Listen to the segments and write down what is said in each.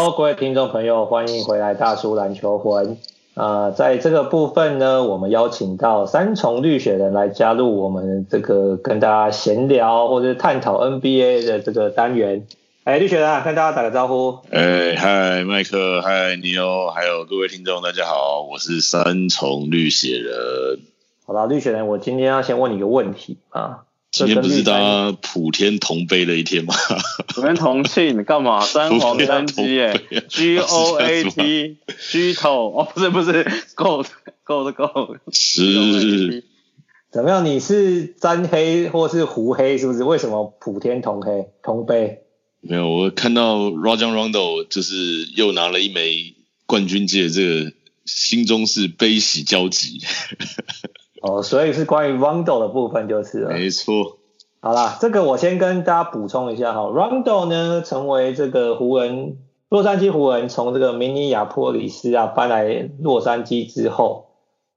Hello，各位听众朋友，欢迎回来大叔篮球魂。呃，在这个部分呢，我们邀请到三重绿雪人来加入我们这个跟大家闲聊或者探讨 NBA 的这个单元。哎，绿雪人，跟大家打个招呼。哎，嗨，麦克，嗨，尼欧，还有各位听众，大家好，我是三重绿雪人。好了，绿雪人，我今天要先问你一个问题啊。今天不是大家普天同悲的一天吗？普天同庆，你干嘛？三黄登基耶，G O A T，G 头哦，不是不是，Gold Gold Gold 是。怎么样？你是沾黑或是胡黑？是不是？为什么普天同黑同悲？没有，我看到 Rajon Rondo 就是又拿了一枚冠军戒，这个心中是悲喜交集。哦，所以是关于 Rondo 的部分就是了。没错。好啦，这个我先跟大家补充一下哈，Rondo 呢成为这个湖人，洛杉矶湖人从这个明尼亚波里斯啊搬来洛杉矶之后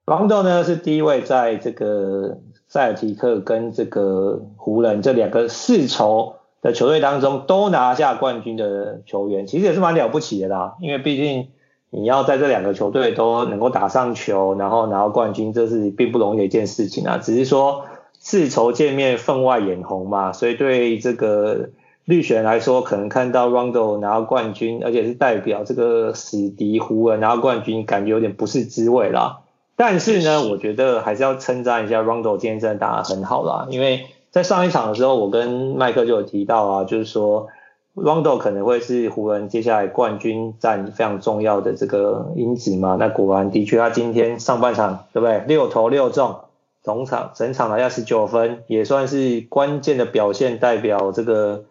，Rondo 呢是第一位在这个塞尔提克跟这个湖人这两个世仇的球队当中都拿下冠军的球员，其实也是蛮了不起的啦，因为毕竟。你要在这两个球队都能够打上球，然后拿到冠军，这是并不容易的一件事情啊。只是说世仇见面分外眼红嘛，所以对这个绿选来说，可能看到 Rondo 拿到冠军，而且是代表这个死敌湖人拿到冠军，感觉有点不是滋味啦。但是呢，我觉得还是要称赞一下 Rondo 今天真的打得很好啦，因为在上一场的时候，我跟麦克就有提到啊，就是说。Rondo 可能会是湖人接下来冠军战非常重要的这个因子嘛？那果然的确，他今天上半场对不对？六投六中，总场整场拿下十九分，也算是关键的表现，代表这个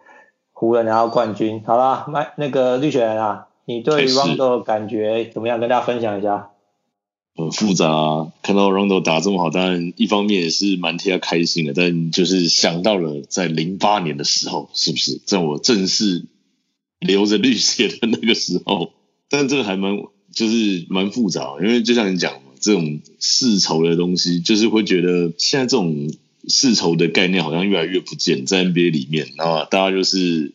湖人拿到冠军。好啦，麦那个绿雪人啊，你对 Rondo 的感觉怎么样？跟大家分享一下。很复杂啊，看到 Rondo 打这么好，当然一方面也是蛮替他开心的，但就是想到了在零八年的时候，是不是在我正式流着绿血的那个时候？但这个还蛮就是蛮复杂，因为就像你讲，这种世仇的东西，就是会觉得现在这种世仇的概念好像越来越不见在 NBA 里面，然后大家就是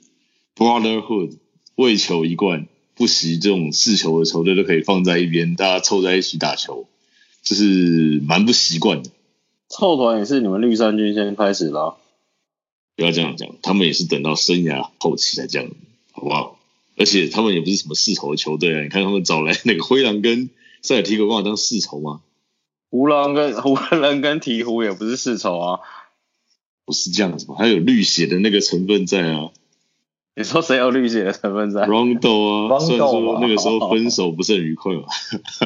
brotherhood 为求一冠。不惜这种世仇的球队都可以放在一边，大家凑在一起打球，这是蛮不习惯的。凑团也是你们绿衫军先开始了，不要这样讲，他们也是等到生涯后期才这样，好不好？而且他们也不是什么世仇的球队啊，你看他们找来那个灰狼跟塞尔提克，有办法当世仇吗？湖狼跟 湖人跟鹈鹕也不是世仇啊，不是这样子吗？还有绿血的那个成分在啊。你说谁有绿姐的成分在？Rondo 啊，虽然说那个时候分手不是很愉快嘛。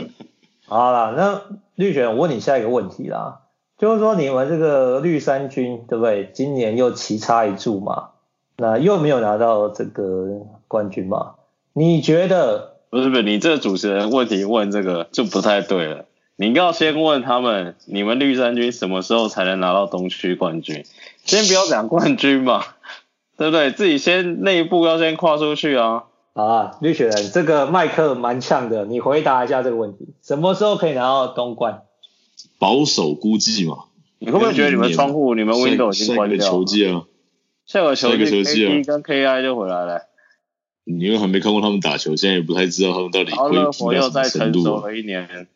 好啦，那绿姐，我问你下一个问题啦，就是说你们这个绿衫军对不对？今年又棋差一注嘛，那又没有拿到这个冠军嘛？你觉得？不是不是，你这个主持人问题问这个就不太对了。你应该要先问他们，你们绿衫军什么时候才能拿到东区冠军？先不要讲冠军嘛。对不对？自己先那一步要先跨出去啊！好啊，绿雪人，这个麦克蛮呛的，你回答一下这个问题，什么时候可以拿到东冠？保守估计嘛。你会不会觉得你们窗户、你们 window 已经关掉了？下个球季啊，下个球季，KD 跟 KI 就回来了。你又还没看过他们打球，现在也不太知道他们到底会踢到什么程度。了一年。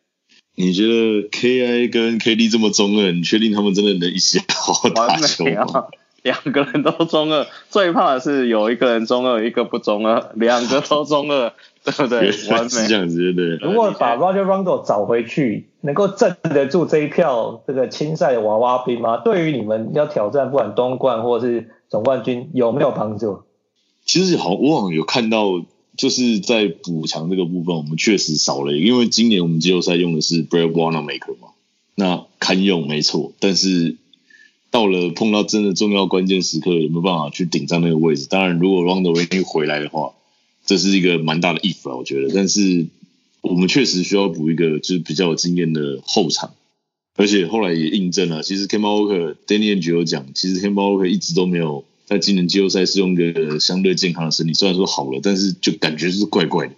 你觉得 KI 跟 KD 这么中二，你确定他们真的能一起好好打球吗？两个人都中二，最怕的是有一个人中二，一个不中二，两个都中二，对不对？完美是这样子，对。如果把 Roger Rondo 找回去，能够镇得住这一票这个青赛的娃娃兵吗？对于你们要挑战不管东冠或是总冠军有没有帮助？其实好，我好像有看到，就是在补强这个部分，我们确实少了因为今年我们季后赛用的是 Brad Wanamaker 嘛，那堪用没错，但是。到了碰到真的重要关键时刻，有没有办法去顶上那个位置？当然，如果 Rondo 愿意回来的话，这是一个蛮大的 if 啊，我觉得。但是我们确实需要补一个就是比较有经验的后场，而且后来也印证了，其实 Kemba Walker Danny Ainge 有讲，其实 Kemba Walker 一直都没有在今年季后赛是用一个相对健康的身体，虽然说好了，但是就感觉是怪怪的。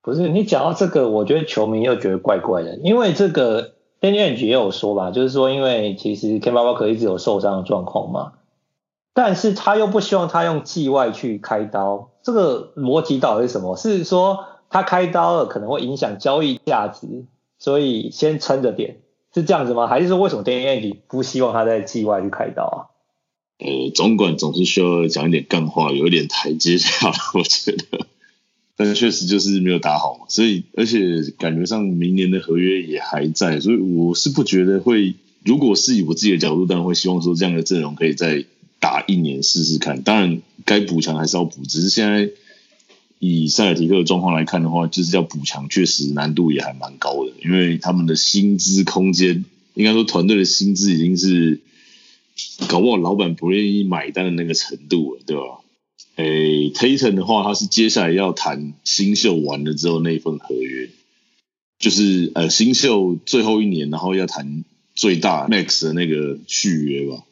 不是你讲到这个，我觉得球迷又觉得怪怪的，因为这个。Dange 也有说吧，就是说，因为其实 Kemba Walker 一直有受伤的状况嘛，但是他又不希望他用季外去开刀，这个逻辑到底是什么？是说他开刀了可能会影响交易价值，所以先撑着点，是这样子吗？还是说为什么 Dange 不希望他在季外去开刀啊？呃，总管总是需要讲一点干话，有一点台阶下，我觉得。但是确实就是没有打好嘛，所以而且感觉上明年的合约也还在，所以我是不觉得会。如果是以我自己的角度，当然会希望说这样的阵容可以再打一年试试看。当然该补强还是要补，只是现在以塞尔提克的状况来看的话，就是要补强，确实难度也还蛮高的，因为他们的薪资空间，应该说团队的薪资已经是搞不好老板不愿意买单的那个程度了，对吧？诶，Tatum 的话，他是接下来要谈新秀完了之后那份合约，就是呃新秀最后一年，然后要谈最大 max 的那个续约吧。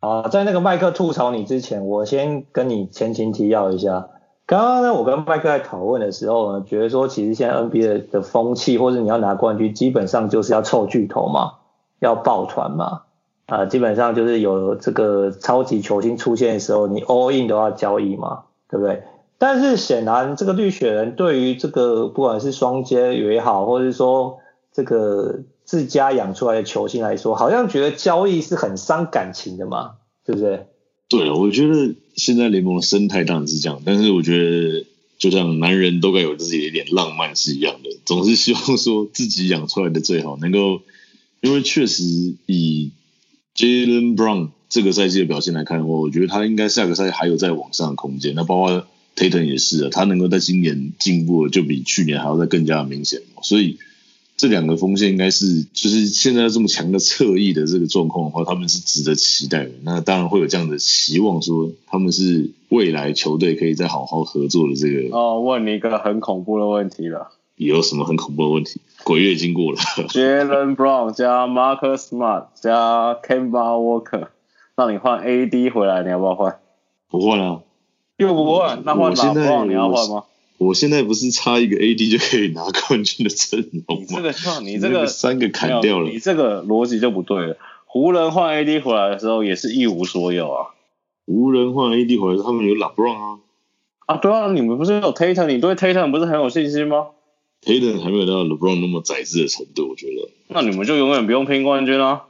啊，在那个麦克吐槽你之前，我先跟你前情提要一下。刚刚呢，我跟麦克在讨论的时候呢，觉得说其实现在 NBA 的风气，或者你要拿冠军，基本上就是要凑巨头嘛，要抱团嘛。啊，基本上就是有这个超级球星出现的时候，你 all in 都要交易嘛，对不对？但是显然这个绿血人对于这个不管是双接也好，或者是说这个自家养出来的球星来说，好像觉得交易是很伤感情的嘛，对不对？对，我觉得现在联盟的生态当然是这样，但是我觉得就像男人都该有自己的一点浪漫是一样的，总是希望说自己养出来的最好，能够，因为确实以。Jaylen Brown 这个赛季的表现来看的话，我觉得他应该下个赛季还有再往上的空间。那包括 Tatum 也是啊，他能够在今年进步，就比去年还要再更加的明显。所以这两个锋线应该是，就是现在这么强的侧翼的这个状况的话，他们是值得期待的。那当然会有这样的期望，说他们是未来球队可以再好好合作的这个。哦，问你一个很恐怖的问题了。有什么很恐怖的问题？鬼月已经过了。Jaylen Brown 加 Marcus Smart 加 Kemba Walker，让你换 AD 回来，你要不要换？不换啊。又不换，那换 LeBron 你要换吗？我现在不是差一个 AD 就可以拿冠军的阵容吗？你这个，你这个三个砍掉了，你这个逻辑就不对了。湖人换 AD 回来的时候也是一无所有啊。湖人换 AD 回来，他们有 LeBron 啊。啊，对啊，你们不是有 Tatum？你对 Tatum 不是很有信心吗？Tatum 还没有到 LeBron 那么宰制的程度，我觉得。那你们就永远不用拼冠军啊！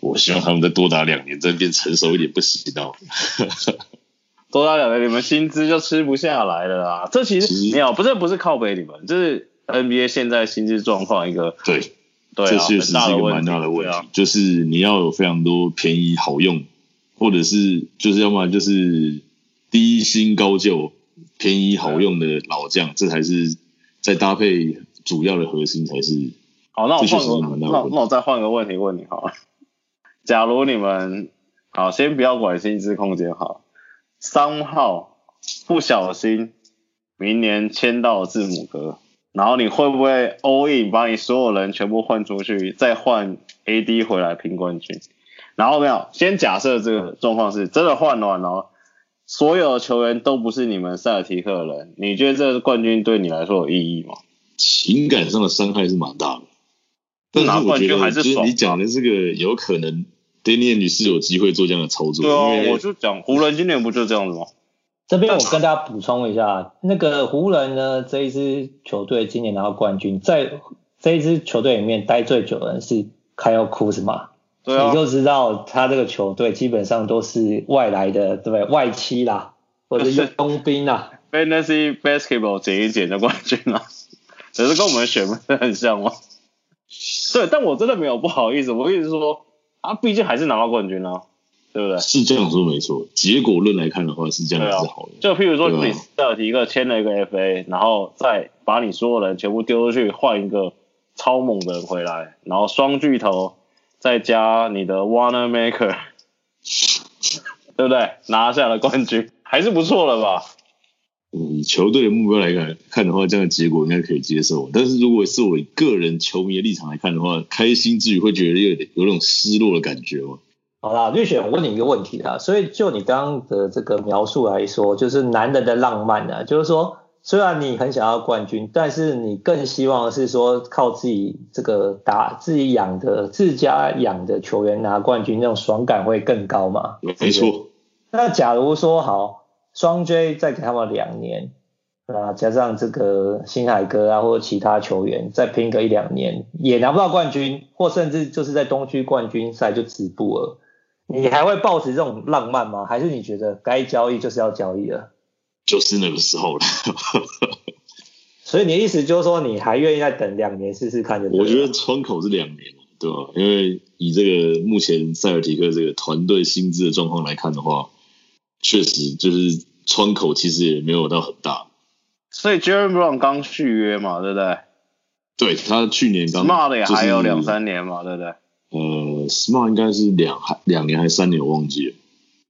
我希望他们再多打两年，再变成熟一点，不行到。多打两年，你们薪资就吃不下来了啦。这其实，没有，不是不是靠北你们，就是 NBA 现在薪资状况一个。对。对啊，这确实是一个蛮大的问题，啊、就是你要有非常多便宜好用，或者是就是要么就是低薪高就、便宜好用的老将，这才是。再搭配主要的核心才是。好，那我换个，那那我再换个问题问你好了。假如你们，好，先不要管薪资空间好，三号不小心明年签到字母哥，然后你会不会 all in 把你所有人全部换出去，再换 AD 回来拼冠军？然后没有，先假设这个状况是真的换完了。所有的球员都不是你们塞尔提克的人，你觉得这个冠军对你来说有意义吗？情感上的伤害是蛮大的，但是我觉得还是你讲的这个有可能，Damian 女士有机会做这样的操作。对啊，我就讲湖人今年不就这样子吗？这边我跟大家补充一下，那个湖人呢，这一支球队今年拿到冠军，在这一支球队里面待最久的人是 Kyle Kuzma。对啊，你就知道他这个球队基本上都是外来的，对不对？外戚啦，或者是佣兵啦。Fantasy Basketball 捡一捡的冠军了，只是跟我们选不是很像吗？对，但我真的没有不好意思，我意思是说，啊毕竟还是拿到冠军了，啊，对不对？是这样说没错，结果论来看的话是这样子好的。就譬如说你塞尔提克签了一个 FA，然后再把你所有人全部丢出去换一个超猛的人回来，然后双巨头。再加你的 wanna maker，对不对？拿下了冠军，还是不错了吧？以球队的目标来看看的话，这样的结果应该可以接受。但是如果是我个人球迷的立场来看的话，开心之余会觉得有点有那种失落的感觉吗？好啦，绿雪，我问你一个问题啊。所以就你刚刚的这个描述来说，就是男人的浪漫啊，就是说。虽然你很想要冠军，但是你更希望是说靠自己这个打自己养的自家养的球员拿冠军，那种爽感会更高嘛？没错。那假如说好，双 J 再给他们两年，啊，加上这个星海哥啊，或者其他球员再拼个一两年，也拿不到冠军，或甚至就是在东区冠军赛就止步了，你还会抱持这种浪漫吗？还是你觉得该交易就是要交易了？就是那个时候了。所以你的意思就是说，你还愿意再等两年试试看就？我觉得窗口是两年，对吧？因为以这个目前塞尔提克这个团队薪资的状况来看的话，确实就是窗口其实也没有到很大。所以 Jaylen Brown 刚续约嘛，对不对？对，他去年刚 Smart 也还有两三年嘛，对不对？呃，Smart 应该是两还两年还是三年，我忘记了。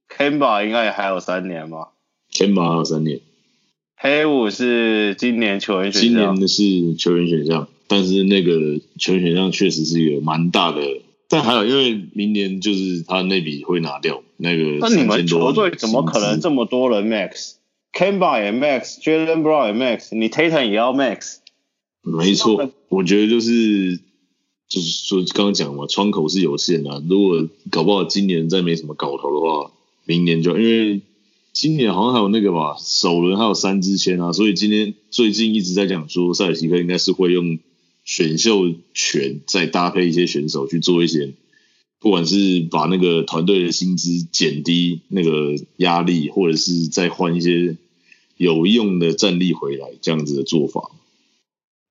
Kemba 应该也还有三年嘛。Kemba 还有三年。黑五是今年球员选项，今年的是球员选项，但是那个球员选项确实是一个蛮大的，但还有因为明年就是他那笔会拿掉那个。那你们球队怎么可能这么多人 Max？Kemba 也 Max，Jaylen Brown 也 Max，你 Tatum 也要 Max？没错，我觉得就是就是说刚刚讲嘛，窗口是有限的，如果搞不好今年再没什么搞头的话，明年就因为。今年好像还有那个吧，首轮还有三支签啊，所以今天最近一直在讲说，塞尔提克应该是会用选秀权再搭配一些选手去做一些，不管是把那个团队的薪资减低那个压力，或者是再换一些有用的战力回来这样子的做法。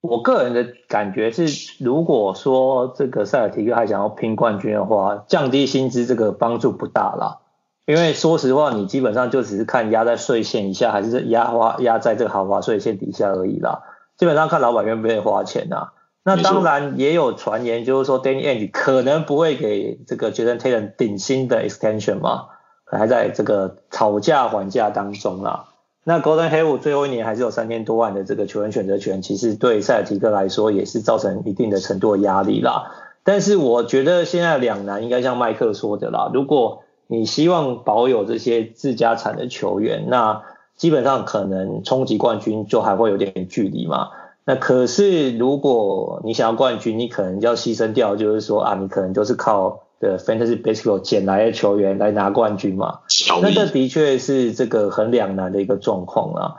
我个人的感觉是，如果说这个塞尔提克还想要拼冠军的话，降低薪资这个帮助不大啦。因为说实话，你基本上就只是看压在税线以下，还是压花压在这个豪华税线底下而已啦。基本上看老板愿不愿意花钱啊。那当然也有传言，就是说 Danny Ainge 可能不会给这个 Jayson Tatum 顶薪的 extension 嘛，还在这个讨价还价当中啦。那 Golden Hayward 最后一年还是有三千多万的这个球员选择权，其实对塞尔提克来说也是造成一定的程度的压力啦。但是我觉得现在两难应该像麦克说的啦，如果你希望保有这些自家产的球员，那基本上可能冲击冠军就还会有点距离嘛。那可是如果你想要冠军，你可能要牺牲掉，就是说啊，你可能就是靠的 Fantasy Baseball 捡来的球员来拿冠军嘛。那这的确是这个很两难的一个状况啊。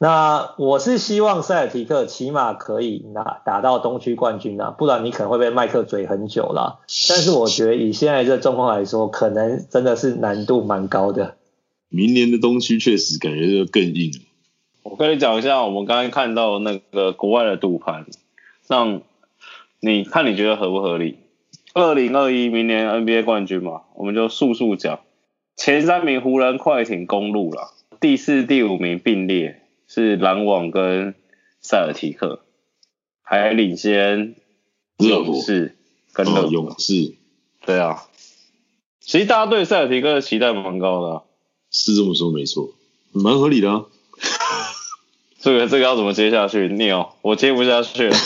那我是希望塞尔提克起码可以拿打到东区冠军啊，不然你可能会被麦克嘴很久啦。但是我觉得以现在这状况来说，可能真的是难度蛮高的。明年的东区确实感觉就更硬了。我跟你讲一下，我们刚刚看到那个国外的赌盘，让你看你觉得合不合理？二零二一明年 NBA 冠军嘛，我们就速速讲，前三名湖人、快艇、公路啦，第四、第五名并列。是篮网跟塞尔提克，还领先勇士跟热火。勇士，对啊，其实大家对塞尔提克的期待蛮高的啊。是这么说没错，蛮合理的啊。这个这个要怎么接下去？Neil，我接不下去了。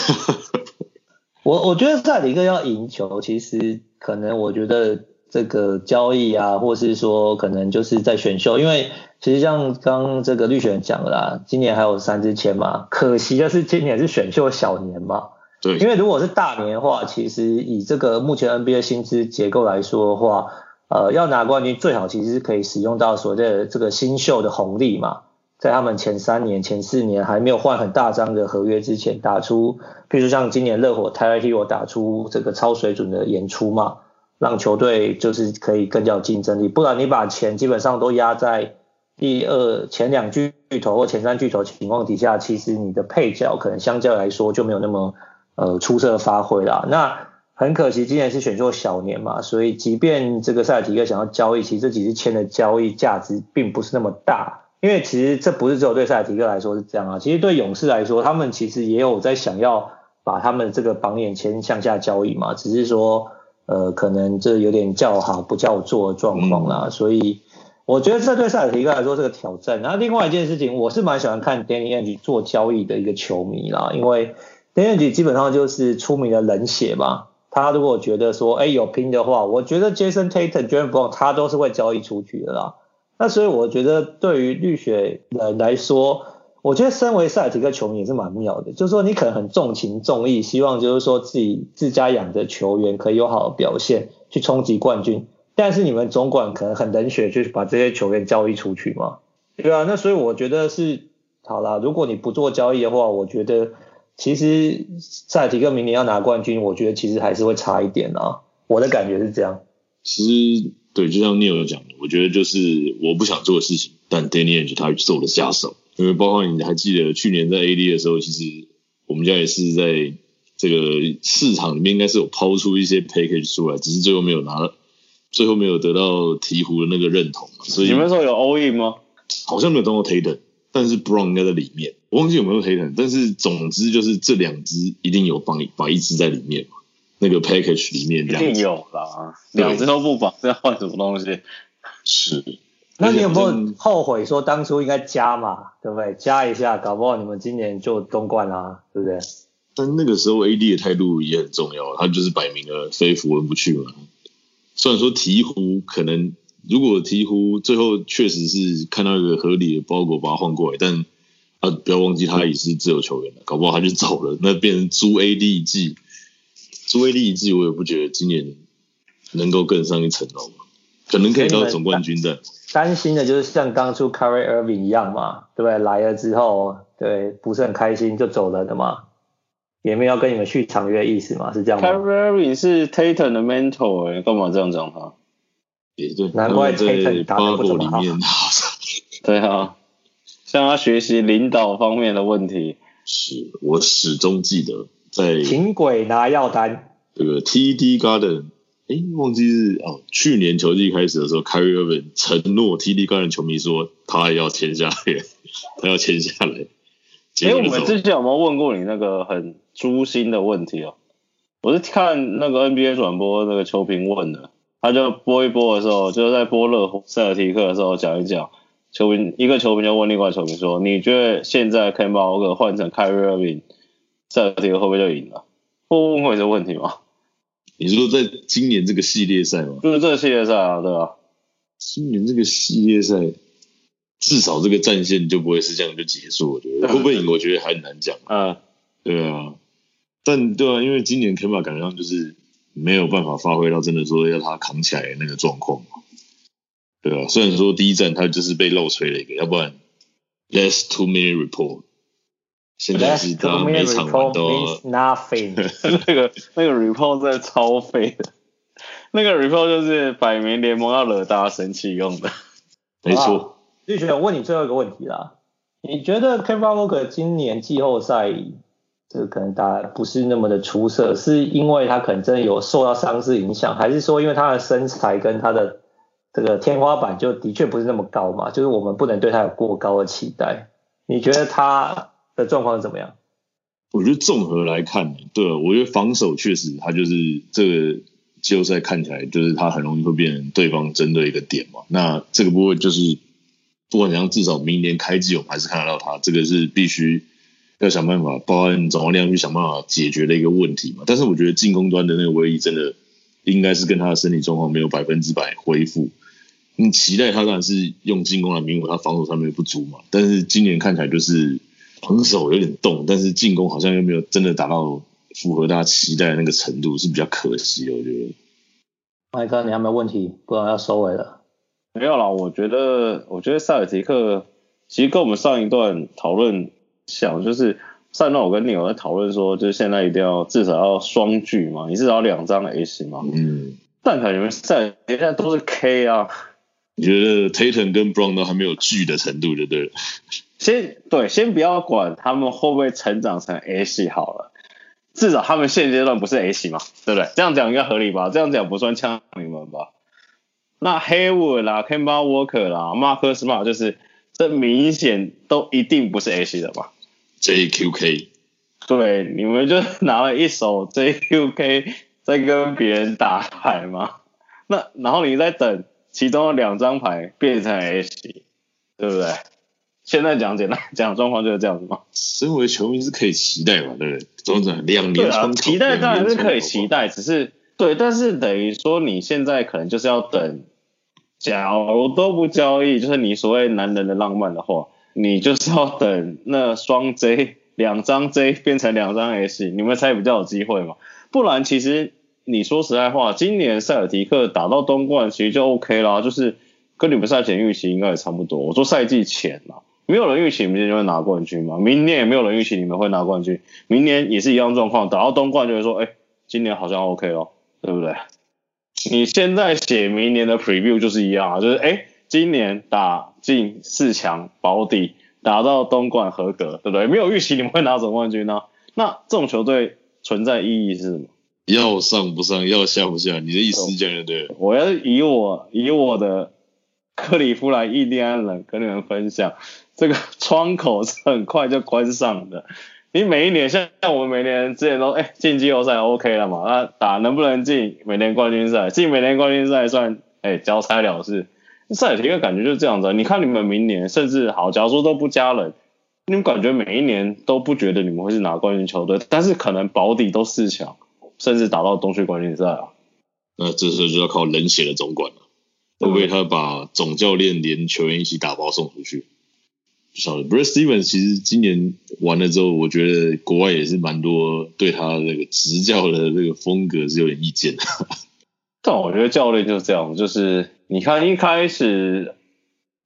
我我觉得塞尔提克要赢球，其实可能我觉得这个交易啊，或是说可能就是在选秀，因为。其实像刚刚这个绿选讲的啦，今年还有三支签嘛，可惜的是今年是选秀小年嘛。对。因为如果是大年的话，其实以这个目前 NBA 薪资结构来说的话，呃，要拿冠军最好其实是可以使用到所谓的这个新秀的红利嘛，在他们前三年、前四年还没有换很大张的合约之前，打出，譬如像今年热火 Tyler Herro 打出这个超水准的演出嘛，让球队就是可以更加有竞争力。不然你把钱基本上都压在。第二前两巨头或前三巨头情况底下，其实你的配角可能相较来说就没有那么呃出色的发挥啦。那很可惜，今年是选秀小年嘛，所以即便这个塞尔提克想要交易，其实这几支签的交易价值并不是那么大。因为其实这不是只有对塞尔提克来说是这样啊，其实对勇士来说，他们其实也有在想要把他们这个榜眼签向下交易嘛，只是说呃可能这有点叫好不叫座的状况啦，所以。我觉得这对塞尔提克来说是个挑战。然后另外一件事情，我是蛮喜欢看 Danny Ainge 做交易的一个球迷啦，因为 Danny Ainge 基本上就是出名的冷血嘛。他如果觉得说，哎，有拼的话，我觉得 Jason Tatum、Jaylen Brown 他都是会交易出去的啦。那所以我觉得对于绿血人来说，我觉得身为塞尔提克球迷也是蛮妙的，就是说你可能很重情重义，希望就是说自己自家养的球员可以有好的表现，去冲击冠军。但是你们总管可能很冷血，就是把这些球员交易出去嘛？对啊，那所以我觉得是好啦。如果你不做交易的话，我觉得其实塞尔提克明年要拿冠军，我觉得其实还是会差一点啊。我的感觉是这样。其实对，就像 Neil 讲的，我觉得就是我不想做的事情，但 Danny Edge 他做了下手。因为包括你还记得去年在 AD 的时候，其实我们家也是在这个市场里面应该是有抛出一些 package 出来，只是最后没有拿，最后没有得到鹈鹕的那个认同。所以你们说有 all in 吗？好像没有动过 Tatum，但是 Brown 应该在里面，我忘记有没有 Tatum，但是总之就是这两只一定有绑一把一只在里面嘛，那个 package 里面一定有啦，两只都不绑，这要换什么东西？是。那你有没有后悔说当初应该加嘛？对不对？加一下，搞不好你们今年就东冠啦，对不对？但那个时候 AD 的态度也很重要，他就是摆明了非符文不去嘛。虽然说鹈鹕可能。如果鹈鹕最后确实是看到一个合理的包裹把他换过来，但啊不要忘记他也是自由球员了，搞不好他就走了，那变成租 AD 一季，租 AD 一季我也不觉得今年能够更上一层楼，可能可以到总冠军的。担心的就是像当初 Kyrie Irving 一样嘛，对不对？来了之后，对，不是很开心就走了的嘛，也没有要跟你们续长约的意思嘛，是这样吗？Kyrie Irving 是 Tatum 的 mentor，欸，干嘛这样讲他？也对，难怪在八卦里面，对啊，向他学习领导方面的问题。是我始终记得在请鬼拿药单。这个 TD Garden，哎，忘记是哦，去年球季开始的时候，Kyrie Irving 承诺 TD Garden 球迷说他也要签下来，他要签下来。哎，我们之前有没有问过你那个很诛心的问题哦？我是看那个 NBA 转播那个球评问的。他就播一播的时候，就是在播热塞尔提克的时候讲一讲，球评一个球评就问另外球评说：“你觉得现在 Kemba 换成 Kyrie Irving，塞尔提克会不会就赢了？”会问过这个问题吗？你说在今年这个系列赛吗？就是这个系列赛啊，对吧？今年这个系列赛，至少这个战线就不会是这样就结束。我觉得会不会赢，我觉得还很难讲。嗯，对啊，但对啊，因为今年 Kemba 感觉上就是。没有办法发挥到真的说要他扛起来的那个状况，对啊，虽然说第一站他就是被漏吹了一个，要不然 less two minute report，现在是他每场都 nothing，那个那个 report 真的超废的，那个 report 就是摆明联盟要惹大家生气用的，没错。绿雪，我问你最后一个问题啦，你觉得 Kevin Walker 今年季后赛？这个可能打不是那么的出色，是因为他可能真的有受到伤势影响，还是说因为他的身材跟他的这个天花板就的确不是那么高嘛？就是我们不能对他有过高的期待。你觉得他的状况是怎么样？我觉得综合来看，对，我觉得防守确实他就是这个季后赛看起来就是他很容易会变成对方针对一个点嘛。那这个部分就是不管怎样，至少明年开季我们还是看得到他，这个是必须。要想办法，包含总量去想办法解决的一个问题嘛。但是我觉得进攻端的那个威力真的应该是跟他的身体状况没有百分之百恢复。你期待他当然是用进攻来弥补他防守上面的不足嘛。但是今年看起来就是防守有点动，但是进攻好像又没有真的达到符合大家期待的那个程度，是比较可惜的。我觉得。麦哥，你还有没有问题？不然要收尾了。没有啦，我觉得，我觉得塞尔提克其实跟我们上一段讨论。想就是上段我跟你有在讨论说，就是现在一定要至少要双巨嘛，你至少两张 S 嘛。嗯。但可能在现在都是 K 啊。你觉得 Tatum 跟 Brown 都还没有巨的程度，对不对？先对，先不要管他们会不会成长成 A 系好了，至少他们现阶段不是 A 系嘛，对不对？这样讲应该合理吧？这样讲不算呛你们吧？那 Hayward 啦，Kemba Walker 啦，Marcus Smart 就是。这明显都一定不是 A 系的嘛？JQK，对，你们就拿了一手 JQK 在跟别人打牌吗？那然后你再等其中的两张牌变成 A 系，对不对？现在讲简单讲状况就是这样子吗？身为球迷是可以期待嘛，对不对？总之两年、啊、期待当然是可以期待，只是对，但是等于说你现在可能就是要等。假如都不交易，就是你所谓男人的浪漫的话，你就是要等那双 J 两张 J 变成两张 S，你们才比较有机会嘛。不然其实你说实在话，今年塞尔提克打到东冠其实就 OK 啦，就是跟你们赛前预期应该也差不多。我说赛季前啦，没有人预期明年就会拿冠军嘛，明年也没有人预期你们会拿冠军，明年也是一样状况，打到东冠就会说，哎，今年好像 OK 哦，对不对？你现在写明年的 preview 就是一样啊，就是哎，今年打进四强保底，打到东冠合格，对不对？没有预期你们会拿总冠军呢、啊，那这种球队存在意义是什么？要上不上，要下不下？你的意思是这样就对了。我要以我以我的克利夫兰印第安人跟你们分享，这个窗口是很快就关上的。你每一年像像我们每年之前都哎进季后赛 OK 了嘛？那打能不能进每年冠军赛？进每年冠军赛算哎交差了事。塞尔提克感觉就是这样子。你看你们明年甚至好，假如说都不加人，你们感觉每一年都不觉得你们会是拿冠军球队，但是可能保底都四强，甚至打到东区冠军赛啊。那这时候就要靠冷血的总管了，会不会他把总教练连球员一起打包送出去？不晓得，Brad Stevens 其实今年完了之后，我觉得国外也是蛮多对他那个执教的这个风格是有点意见的。但我觉得教练就是这样，就是你看一开始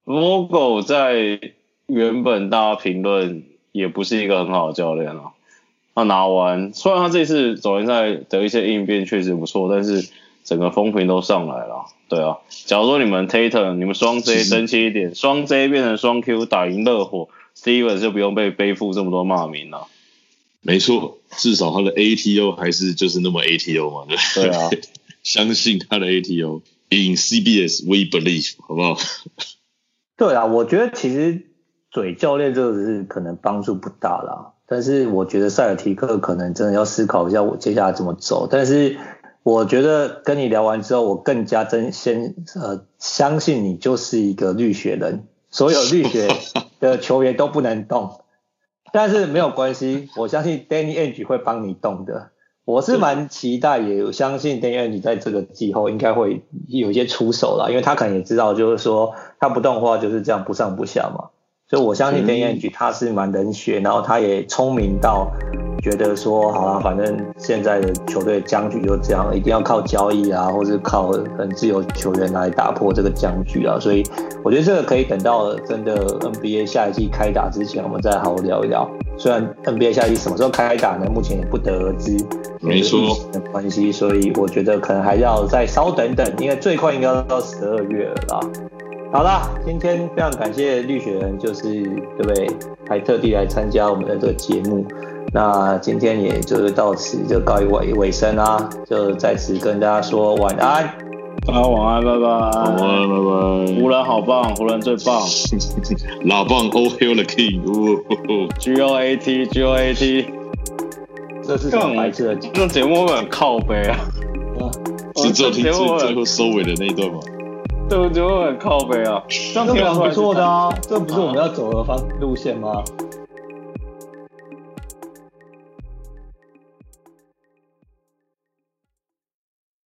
Vogel 在原本大家评论也不是一个很好的教练啊。他拿完，虽然他这次总决赛的一些应变确实不错，但是整个风评都上来了。对啊，假如说你们 Tatum 你们双 J 争气一点，双 J 变成双 Q 打赢热火，Stevens 就不用被背负这么多骂名了。没错，至少他的 ATO 还是就是那么 ATO 嘛，对对啊，相信他的 ATO in CBS we believe，好不好？对啊，我觉得其实嘴教练这个是可能帮助不大啦，但是我觉得塞尔提克可能真的要思考一下我接下来怎么走，但是。我觉得跟你聊完之后，我更加真先呃相信你就是一个绿血人，所有绿血的球员都不能动，但是没有关系，我相信 Danny Ainge 会帮你动的。我是蛮期待，也相信 Danny Ainge 在这个季后应该会有一些出手啦，因为他可能也知道，就是说他不动的话就是这样不上不下嘛。所以我相信 Danny Ainge 他是蛮冷血，然后他也聪明到。觉得说好了，反正现在的球队僵局就这样，一定要靠交易啊，或是靠很自由球员来打破这个僵局啊。所以我觉得这个可以等到真的 NBA 下一季开打之前，我们再好好聊一聊。虽然 NBA 下一季什么时候开打呢？目前也不得而知，没错的关系，所以我觉得可能还要再稍等等，因为最快应该要到十二月了啦。好啦，今天非常感谢绿血人，就是对不对？还特地来参加我们的这个节目。那今天也就是到此就告一尾尾声啦，就在此跟大家说晚安，大家晚安，拜拜，晚安，拜拜。湖人好棒，湖人最棒，老棒，All Hail the King，G O A T，G O A T，这是什么白痴的？这节目会很靠北啊，是只有听最最后收尾的那一段吗？对，节目很靠北啊，这样挺不错的啊，这不是我们要走的方路线吗？